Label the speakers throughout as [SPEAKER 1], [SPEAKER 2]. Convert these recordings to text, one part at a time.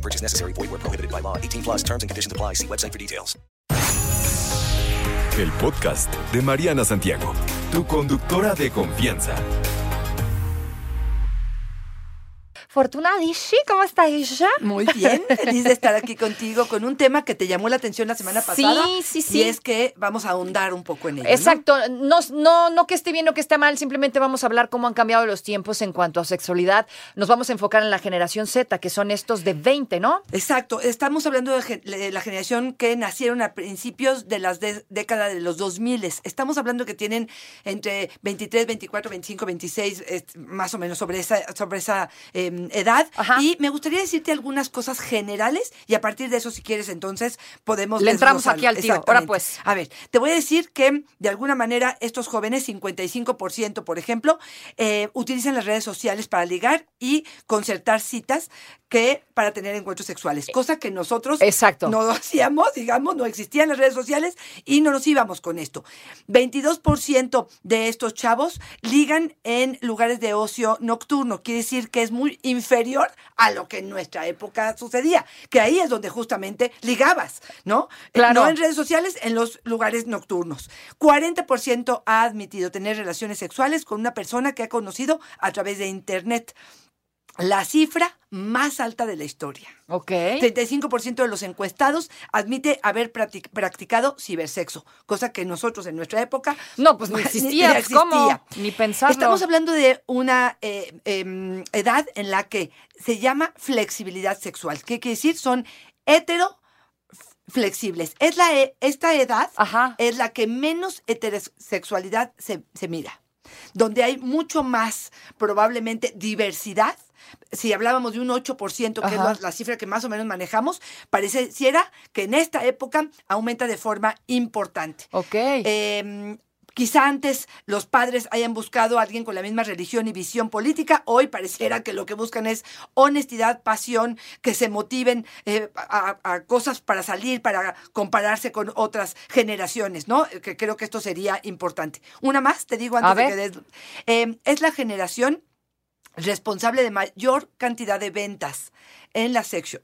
[SPEAKER 1] Purchase necessary. Void where prohibited by law. 18 plus terms and conditions apply. See website for details.
[SPEAKER 2] El podcast de Mariana Santiago, tu conductora de confianza.
[SPEAKER 3] Fortuna Dishi, ¿cómo está ella?
[SPEAKER 4] Muy bien, feliz de estar aquí contigo con un tema que te llamó la atención la semana
[SPEAKER 3] Sí,
[SPEAKER 4] pasada.
[SPEAKER 3] sí, sí.
[SPEAKER 4] Y es que vamos a ahondar un poco en ello.
[SPEAKER 3] Exacto, no, no, no que esté bien o que esté mal, simplemente vamos a hablar cómo han cambiado los tiempos en cuanto a sexualidad. Nos vamos a enfocar en la generación Z, que son estos de 20, ¿no?
[SPEAKER 4] Exacto, estamos hablando de, la generación que nacieron a principios de las de- décadas de los 2000. Estamos hablando que tienen entre 23, 24, 25, 26, es, más o menos sobre esa, sobre esa eh, edad.
[SPEAKER 3] Ajá.
[SPEAKER 4] Y me gustaría decirte algunas cosas generales y a partir de eso, si quieres, entonces podemos...
[SPEAKER 3] Le entramos aquí al tiro. Ahora, pues.
[SPEAKER 4] A ver, te voy a decir que de alguna manera estos jóvenes, 55% por ejemplo, eh, utilizan las redes sociales para ligar y concertar citas que para tener encuentros sexuales, cosa que nosotros
[SPEAKER 3] Exacto.
[SPEAKER 4] no lo hacíamos, digamos, no existían las redes sociales y no nos íbamos con esto. 22% de estos chavos ligan en lugares de ocio nocturno, quiere decir que es muy inferior a lo que en nuestra época sucedía, que ahí es donde justamente ligabas, ¿no? Eh,
[SPEAKER 3] Claro.
[SPEAKER 4] No en redes sociales, en los lugares nocturnos. 40% ha admitido tener relaciones sexuales con una persona que ha conocido a través de Internet. La cifra más alta de la historia.
[SPEAKER 3] Ok.
[SPEAKER 4] 35% de los encuestados admite haber practic- practicado cibersexo, cosa que nosotros en nuestra época
[SPEAKER 3] No, pues ni- existía,
[SPEAKER 4] ni
[SPEAKER 3] pues, ¿cómo? Ni pensarlo.
[SPEAKER 4] Estamos hablando de una eh, em, edad en la que se llama flexibilidad sexual. ¿Qué quiere decir? Son hetero flexibles. Es la, e- esta edad
[SPEAKER 3] Ajá.
[SPEAKER 4] es la que menos heterosexualidad se, se mira, donde hay mucho más probablemente diversidad. Si hablábamos de un 8%, que es
[SPEAKER 3] Ajá.
[SPEAKER 4] la, la cifra que más o menos manejamos, pareciera que en esta época aumenta de forma importante.
[SPEAKER 3] Ok.
[SPEAKER 4] Eh, Quizá antes los padres hayan buscado a alguien con la misma religión y visión política. Hoy pareciera que lo que buscan es honestidad, pasión, que se motiven eh, a, a cosas para salir, para compararse con otras generaciones, ¿no? Que creo que esto sería importante. Una más, te digo antes
[SPEAKER 3] A
[SPEAKER 4] de
[SPEAKER 3] ver.
[SPEAKER 4] que des- eh, es la generación responsable de mayor cantidad de ventas en la sex shop.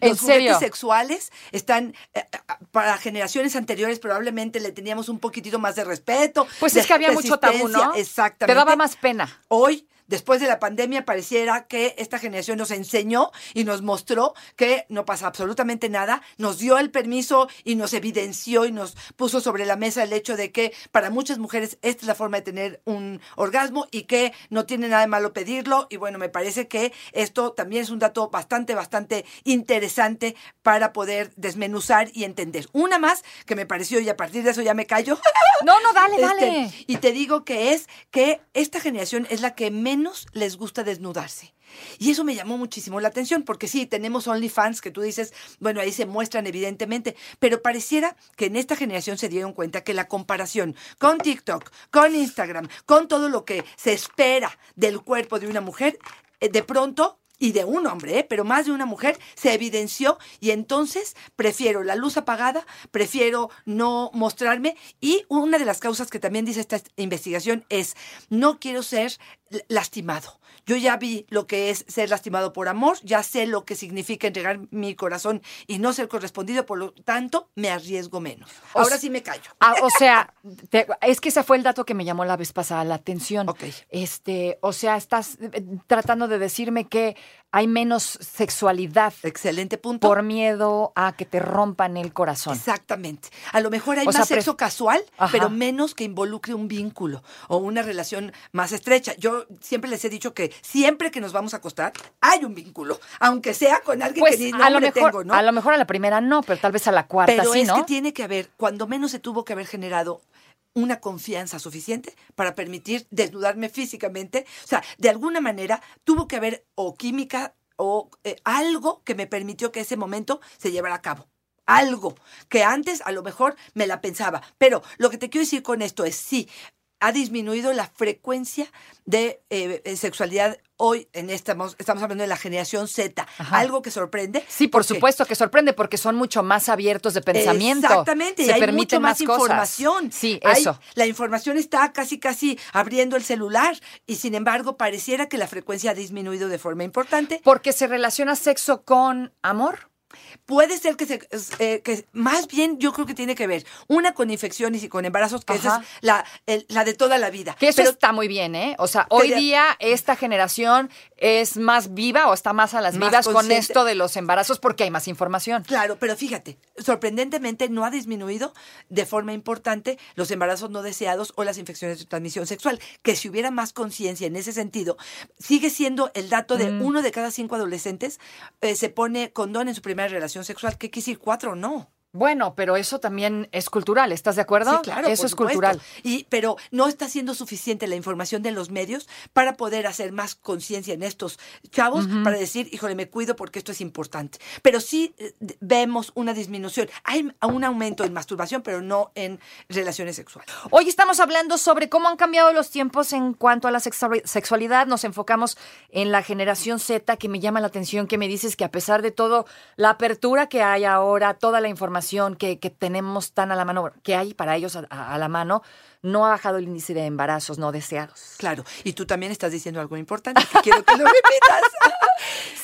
[SPEAKER 3] ¿En
[SPEAKER 4] Los
[SPEAKER 3] serio?
[SPEAKER 4] juguetes sexuales están eh, eh, para generaciones anteriores probablemente le teníamos un poquitito más de respeto.
[SPEAKER 3] Pues
[SPEAKER 4] de
[SPEAKER 3] es que había mucho tabú. ¿no?
[SPEAKER 4] Exactamente.
[SPEAKER 3] Te daba más pena.
[SPEAKER 4] Hoy, después de la pandemia, pareciera que esta generación nos enseñó y nos mostró que no pasa absolutamente nada, nos dio el permiso y nos evidenció y nos puso sobre la mesa el hecho de que para muchas mujeres esta es la forma de tener un orgasmo y que no tiene nada de malo pedirlo. Y bueno, me parece que esto también es un dato bastante, bastante interesante para poder desmenuzar y entender. Una más que me pareció y a partir de eso ya me callo.
[SPEAKER 3] No, no, dale,
[SPEAKER 4] Este,
[SPEAKER 3] dale.
[SPEAKER 4] y te digo que es que esta generación es la que menos les gusta desnudarse. Y eso me llamó muchísimo la atención, porque sí, tenemos OnlyFans que tú dices, bueno, ahí se muestran evidentemente, pero pareciera que en esta generación se dieron cuenta que la comparación con TikTok, con Instagram, con todo lo que se espera del cuerpo de una mujer, eh, de pronto y de un hombre, ¿eh? pero más de una mujer, se evidenció y entonces prefiero la luz apagada, prefiero no mostrarme y una de las causas que también dice esta investigación es no quiero ser lastimado. Yo ya vi lo que es ser lastimado por amor, ya sé lo que significa entregar mi corazón y no ser correspondido, por lo tanto me arriesgo menos. Ahora sí me callo.
[SPEAKER 3] Ah, o sea, te- es que ese fue el dato que me llamó la vez pasada la atención.
[SPEAKER 4] Ok.
[SPEAKER 3] Este, o sea, estás eh, tratando de decirme que hay menos sexualidad
[SPEAKER 4] Excelente punto.
[SPEAKER 3] por miedo a que te rompan el corazón.
[SPEAKER 4] Exactamente. A lo mejor hay
[SPEAKER 3] O
[SPEAKER 4] más sexo casual,
[SPEAKER 3] Ajá.
[SPEAKER 4] pero menos que involucre un vínculo o una relación más estrecha. Yo siempre les he dicho que siempre que nos vamos a acostar hay un vínculo, aunque sea con alguien
[SPEAKER 3] Pues
[SPEAKER 4] que ni
[SPEAKER 3] a lo mejor,
[SPEAKER 4] tengo, ¿no?
[SPEAKER 3] a lo mejor a la primera no, pero tal vez a la cuarta
[SPEAKER 4] pero
[SPEAKER 3] sí,
[SPEAKER 4] es
[SPEAKER 3] ¿no?
[SPEAKER 4] que tiene que haber, cuando menos se tuvo que haber generado una confianza suficiente para permitir desnudarme físicamente. O sea, de alguna manera tuvo que haber o química o eh, algo que me permitió que ese momento se llevara a cabo. algo que antes a lo mejor me la pensaba. Pero lo que te quiero decir con esto es sí, ha disminuido la frecuencia de eh, sexualidad hoy en esta, estamos hablando de la generación Z. Algo que sorprende.
[SPEAKER 3] Sí, por supuesto que sorprende porque son mucho más abiertos de pensamiento.
[SPEAKER 4] Exactamente,
[SPEAKER 3] Se
[SPEAKER 4] y hay
[SPEAKER 3] permiten
[SPEAKER 4] mucho más,
[SPEAKER 3] cosas.
[SPEAKER 4] información.
[SPEAKER 3] Sí,
[SPEAKER 4] Hay-
[SPEAKER 3] eso.
[SPEAKER 4] la información está casi casi abriendo el celular y sin embargo pareciera que la frecuencia ha disminuido de forma importante.
[SPEAKER 3] Porque se relaciona sexo con amor.
[SPEAKER 4] Puede ser que, se, eh, que más bien yo creo que tiene que ver una con infecciones y con embarazos, que esa es la, el- la de toda la vida.
[SPEAKER 3] Que eso
[SPEAKER 4] Pero
[SPEAKER 3] está muy bien, ¿eh? O sea, hoy día esta generación es más viva o está más a las
[SPEAKER 4] Más
[SPEAKER 3] vivas con esto de los embarazos porque hay más información.
[SPEAKER 4] Claro, pero fíjate, sorprendentemente no ha disminuido de forma importante los embarazos no deseados o las infecciones de transmisión sexual, que si hubiera más conciencia en ese sentido, sigue siendo el dato de
[SPEAKER 3] Mm.
[SPEAKER 4] uno de cada cinco adolescentes eh, se pone condón en su primera relación sexual, ¿qué quiere cuatro no?
[SPEAKER 3] Bueno, pero eso también es cultural, ¿estás de acuerdo?
[SPEAKER 4] Sí, claro.
[SPEAKER 3] Eso
[SPEAKER 4] por
[SPEAKER 3] es
[SPEAKER 4] supuesto.
[SPEAKER 3] cultural.
[SPEAKER 4] Y, pero no está siendo suficiente la información de los medios para poder hacer más conciencia en estos chavos, para decir, híjole, me cuido porque esto es importante. Pero sí eh, vemos una disminución. Hay un aumento en masturbación, pero no en relaciones sexuales.
[SPEAKER 3] Hoy estamos hablando sobre cómo han cambiado los tiempos en cuanto a la sexuali- sexualidad. Nos enfocamos en la generación Z, que me llama la atención, que me dices que a pesar de todo, la apertura que hay ahora, toda la información que, que tenemos tan a la mano, que hay para ellos a, a- a la mano, no ha bajado el índice de embarazos no deseados.
[SPEAKER 4] Claro. Y tú también estás diciendo algo importante que quiero que lo repitas.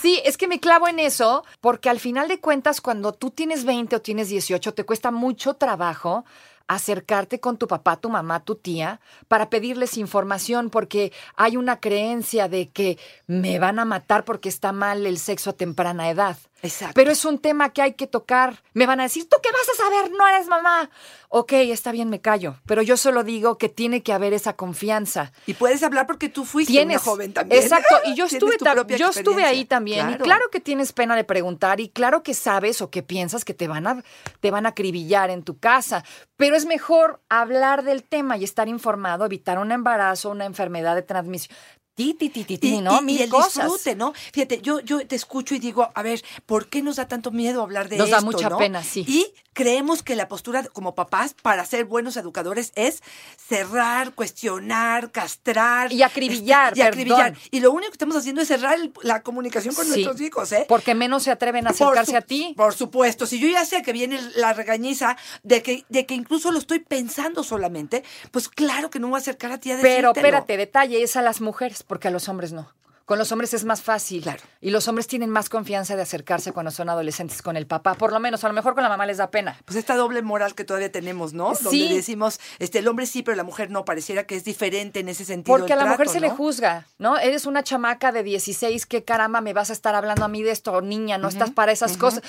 [SPEAKER 3] Sí, es que me clavo en eso porque al final de cuentas cuando tú tienes 20 o tienes 18 te cuesta mucho trabajo acercarte con tu papá, tu mamá, tu tía para pedirles información porque hay una creencia de que me van a matar porque está mal el sexo a temprana edad.
[SPEAKER 4] Exacto.
[SPEAKER 3] Pero es un tema que hay que tocar. Me van a decir, ¿tú qué vas a saber? No eres mamá. Ok, está bien, me callo. Pero yo solo digo que tiene que haber esa confianza.
[SPEAKER 4] Y puedes hablar porque tú fuiste
[SPEAKER 3] Tienes,
[SPEAKER 4] una joven también.
[SPEAKER 3] Exacto, y yo estuve, yo estuve ahí también. Y claro que tienes pena de preguntar, y claro que sabes o que piensas que te van a, te van a acribillar en tu casa. Pero es mejor hablar del tema y estar informado, evitar un embarazo, una enfermedad de transmisión. Ti, ti, ti, ti, ti,
[SPEAKER 4] Y,
[SPEAKER 3] ¿no?
[SPEAKER 4] y-
[SPEAKER 3] Mil
[SPEAKER 4] y el
[SPEAKER 3] cosas.
[SPEAKER 4] disfrute, ¿no? Fíjate, yo, yo te escucho y digo, a ver, ¿por qué nos da tanto miedo hablar de
[SPEAKER 3] Nos da
[SPEAKER 4] esto?
[SPEAKER 3] mucha
[SPEAKER 4] no?
[SPEAKER 3] pena, sí.
[SPEAKER 4] Y creemos que la postura como papás para ser buenos educadores es cerrar, cuestionar, castrar.
[SPEAKER 3] Y acribillar,
[SPEAKER 4] este, y acribillar.
[SPEAKER 3] perdón.
[SPEAKER 4] Y lo único que estamos haciendo es cerrar el- la comunicación con
[SPEAKER 3] Sí,
[SPEAKER 4] nuestros hijos, ¿eh?
[SPEAKER 3] Porque menos se atreven a acercarse
[SPEAKER 4] su-
[SPEAKER 3] a ti.
[SPEAKER 4] Por supuesto. Si yo ya sé que viene la regañiza de que, de que incluso lo estoy pensando solamente, pues claro que no me voy a acercar a ti a
[SPEAKER 3] Pero
[SPEAKER 4] decírtelo.
[SPEAKER 3] espérate, detalle, es a las mujeres, porque a los hombres no. Con los hombres es más fácil.
[SPEAKER 4] Claro.
[SPEAKER 3] Y los hombres tienen más confianza de acercarse cuando son adolescentes con el papá. Por lo menos, a lo mejor con la mamá les da pena.
[SPEAKER 4] Pues esta doble moral que todavía tenemos, ¿no?
[SPEAKER 3] Sí.
[SPEAKER 4] Donde decimos, este, el hombre sí, pero la mujer no. Pareciera que es diferente en ese sentido.
[SPEAKER 3] Porque a la mujer se le juzga, ¿no? Eres una chamaca de 16, ¿qué caramba me vas a estar hablando a mí de esto? Niña, no estás para esas cosas.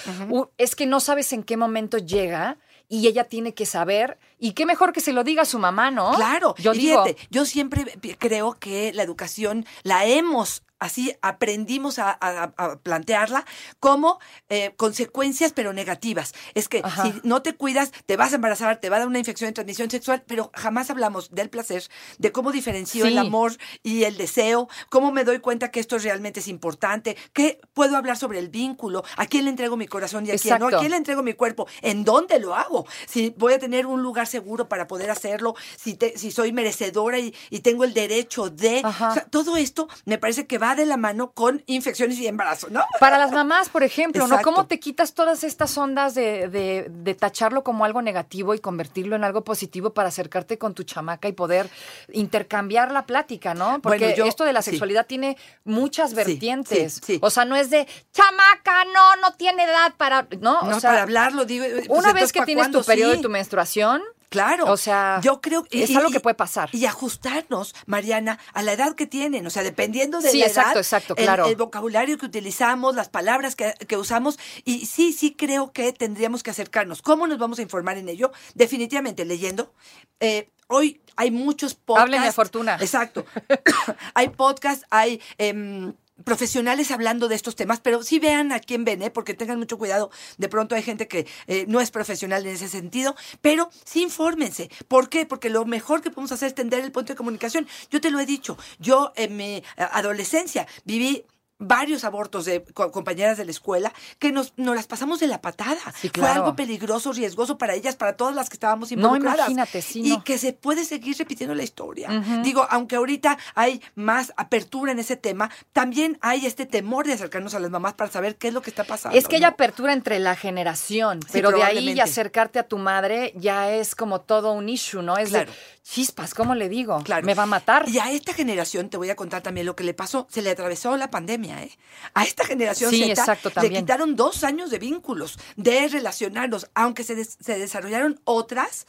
[SPEAKER 3] Es que no sabes en qué momento llega y ella tiene que saber. Y qué mejor que se lo diga a su mamá, ¿no?
[SPEAKER 4] Claro.
[SPEAKER 3] Yo
[SPEAKER 4] y
[SPEAKER 3] digo.
[SPEAKER 4] fíjate, yo siempre creo que la educación la hemos así aprendimos a, a- a plantearla como eh, consecuencias pero negativas. Es que
[SPEAKER 3] Ajá.
[SPEAKER 4] si no te cuidas, te vas a embarazar, te va a dar una infección de transmisión sexual, pero jamás hablamos del placer, de cómo diferencio el amor y el deseo, cómo me doy cuenta que esto realmente es importante, qué puedo hablar sobre el vínculo, a quién le entrego mi corazón y a quién no, a quién le entrego mi cuerpo, en dónde lo hago, si voy a tener un lugar seguro para poder hacerlo, si, te- si soy merecedora y, y tengo el derecho de...
[SPEAKER 3] Ajá.
[SPEAKER 4] O sea, todo esto me parece que va de la mano con infecciones y embarazo, ¿no?
[SPEAKER 3] Para las mamás, por ejemplo, ¿no? ¿Cómo te quitas todas estas ondas de, de- de tacharlo como algo negativo y convertirlo en algo positivo para acercarte con tu chamaca y poder intercambiar la plática, ¿no? Porque
[SPEAKER 4] Bueno, yo-
[SPEAKER 3] esto de la
[SPEAKER 4] sí.
[SPEAKER 3] sexualidad tiene muchas vertientes.
[SPEAKER 4] sí, sí.
[SPEAKER 3] O sea, no es de chamaca, no, no tiene edad para. No,
[SPEAKER 4] No,
[SPEAKER 3] o sea,
[SPEAKER 4] para hablarlo, digo. pues,
[SPEAKER 3] una vez que
[SPEAKER 4] ¿pa'
[SPEAKER 3] tienes tu periodo de tu menstruación,
[SPEAKER 4] Claro.
[SPEAKER 3] O sea,
[SPEAKER 4] yo creo
[SPEAKER 3] es algo que puede pasar.
[SPEAKER 4] Y ajustarnos, Mariana, a la edad que tienen. O sea, dependiendo de
[SPEAKER 3] Sí,
[SPEAKER 4] la
[SPEAKER 3] exacto,
[SPEAKER 4] edad,
[SPEAKER 3] exacto,
[SPEAKER 4] el-
[SPEAKER 3] claro.
[SPEAKER 4] el, vocabulario que utilizamos, las palabras que, que usamos. Y sí, sí creo que tendríamos que acercarnos. ¿Cómo nos vamos a informar en ello? Definitivamente leyendo. Eh, hoy hay muchos podcasts.
[SPEAKER 3] Háblenme, Fortuna.
[SPEAKER 4] Exacto. hay podcasts, hay. em, profesionales hablando de estos temas, pero sí vean a quién ven, ¿eh? porque tengan mucho cuidado. De pronto hay gente que eh, no es profesional en ese sentido, pero sí infórmense. ¿Por qué? Porque lo mejor que podemos hacer es tender el punto de comunicación. Yo te lo he dicho, yo en mi eh, adolescencia viví varios abortos de co- compañeras de la escuela que nos, nos las pasamos de la patada.
[SPEAKER 3] Sí,
[SPEAKER 4] Fue
[SPEAKER 3] claro.
[SPEAKER 4] algo peligroso, riesgoso para ellas, para todas las que estábamos
[SPEAKER 3] No,
[SPEAKER 4] involucradas.
[SPEAKER 3] imagínate, sí,
[SPEAKER 4] Y
[SPEAKER 3] no.
[SPEAKER 4] que se puede seguir repitiendo la historia. Digo, aunque ahorita hay más apertura en ese tema, también hay este temor de acercarnos a las mamás para saber qué es lo que está pasando.
[SPEAKER 3] Es que hay
[SPEAKER 4] ¿no?
[SPEAKER 3] apertura entre la generación,
[SPEAKER 4] Sí,
[SPEAKER 3] pero de ahí y acercarte a tu madre ya es como todo un issue, ¿no? Es
[SPEAKER 4] Claro.
[SPEAKER 3] de chispas, ¿cómo le digo?
[SPEAKER 4] Claro.
[SPEAKER 3] Me va a matar.
[SPEAKER 4] Y a esta generación, te voy a contar también lo que le pasó, se le atravesó la pandemia, ¿eh? A esta generación
[SPEAKER 3] Sí,
[SPEAKER 4] Z
[SPEAKER 3] exacto,
[SPEAKER 4] le quitaron dos años de vínculos, de relacionarnos, aunque se, des- se desarrollaron otras.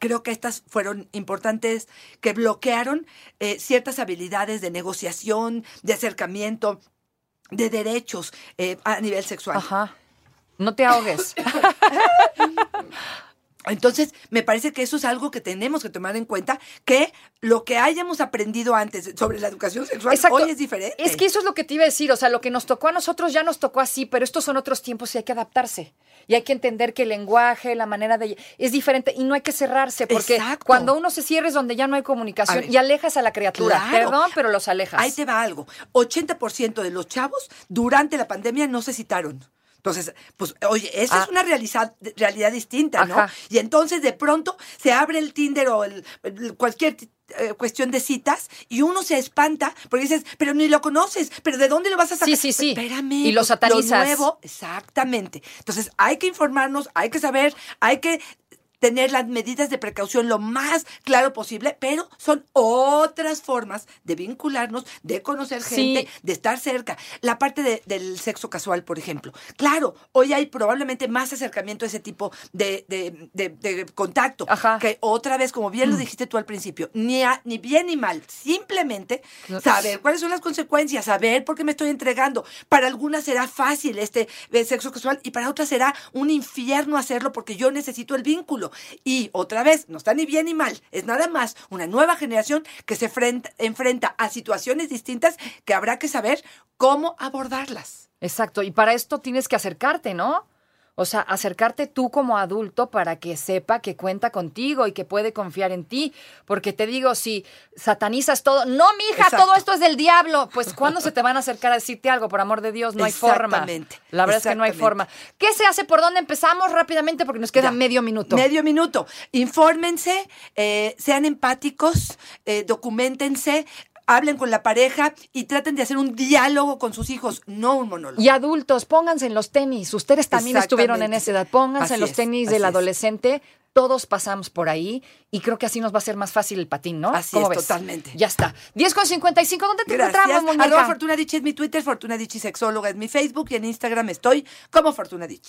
[SPEAKER 4] Creo que estas fueron importantes, que bloquearon eh, ciertas habilidades de negociación, de acercamiento, de derechos eh, a nivel sexual.
[SPEAKER 3] Ajá. No te ahogues.
[SPEAKER 4] Entonces, me parece que eso es algo que tenemos que tomar en cuenta, que lo que hayamos aprendido antes sobre la educación sexual
[SPEAKER 3] Exacto.
[SPEAKER 4] hoy es diferente.
[SPEAKER 3] Es que eso es lo que te iba a decir, o sea, lo que nos tocó a nosotros ya nos tocó así, pero estos son otros tiempos y hay que adaptarse. Y hay que entender que el lenguaje, la manera de... es diferente y no hay que cerrarse, porque
[SPEAKER 4] Exacto.
[SPEAKER 3] cuando uno se cierra es donde ya no hay comunicación
[SPEAKER 4] ver.
[SPEAKER 3] y alejas a la criatura.
[SPEAKER 4] Claro.
[SPEAKER 3] Perdón, pero los alejas.
[SPEAKER 4] Ahí te va algo. 80% de los chavos durante la pandemia no se citaron. Entonces, pues, oye, esa
[SPEAKER 3] Ah.
[SPEAKER 4] es una realidad, realidad distinta, ¿no?
[SPEAKER 3] Ajá.
[SPEAKER 4] Y entonces de pronto se abre el Tinder o el- el- cualquier eh, cuestión de citas y uno se espanta porque dices, pero ni lo conoces, pero ¿de dónde lo vas a sacar?
[SPEAKER 3] Sí, sí, sí.
[SPEAKER 4] Espérame.
[SPEAKER 3] Y lo satanizas.
[SPEAKER 4] nuevo, exactamente. Entonces, hay que informarnos, hay que saber, hay que tener las medidas de precaución lo más claro posible, pero son otras formas de vincularnos, de conocer
[SPEAKER 3] Sí.
[SPEAKER 4] gente, de estar cerca. La parte de- del sexo casual, por ejemplo. Claro, hoy hay probablemente más acercamiento a ese tipo de, de- de- de contacto.
[SPEAKER 3] Ajá.
[SPEAKER 4] Que otra vez, como bien lo dijiste tú al principio, ni, a- ni bien ni mal, simplemente saber cuáles son las consecuencias, saber por qué me estoy entregando. Para algunas será fácil este sexo casual y para otras será un infierno hacerlo porque yo necesito el vínculo. Y otra vez, no está ni bien ni mal, es nada más una nueva generación que se frenta- enfrenta a situaciones distintas que habrá que saber cómo abordarlas.
[SPEAKER 3] Exacto, y para esto tienes que acercarte, ¿no? O sea, acercarte tú como adulto para que sepa que cuenta contigo y que puede confiar en ti. Porque te digo, si satanizas todo, no, mija,
[SPEAKER 4] Exacto.
[SPEAKER 3] todo esto es del diablo, pues ¿cuándo se te van a acercar a decirte algo? Por amor de Dios, no hay forma.
[SPEAKER 4] Exactamente,
[SPEAKER 3] La verdad es que no hay forma. ¿Qué se hace? ¿Por dónde empezamos? Rápidamente, porque nos queda
[SPEAKER 4] Ya.
[SPEAKER 3] medio minuto.
[SPEAKER 4] Medio minuto. Infórmense, eh, sean empáticos, eh, documentense, hablen con la pareja y traten de hacer un diálogo con sus hijos, no un monólogo.
[SPEAKER 3] Y adultos, pónganse en los tenis. Ustedes también estuvieron en esa edad. Pónganse
[SPEAKER 4] Así
[SPEAKER 3] en los tenis del
[SPEAKER 4] es.
[SPEAKER 3] adolescente. Todos pasamos por ahí y creo que así nos va a ser más fácil el patín, ¿no?
[SPEAKER 4] Así
[SPEAKER 3] ¿Cómo
[SPEAKER 4] es,
[SPEAKER 3] ves?
[SPEAKER 4] totalmente.
[SPEAKER 3] Ya está. 10 con 55. ¿Dónde te
[SPEAKER 4] Gracias.
[SPEAKER 3] encontramos?
[SPEAKER 4] Arroba Fortuna Dicci es mi Twitter, Fortuna Dicci Sexóloga es mi Facebook y en Instagram estoy como Fortuna Dicci.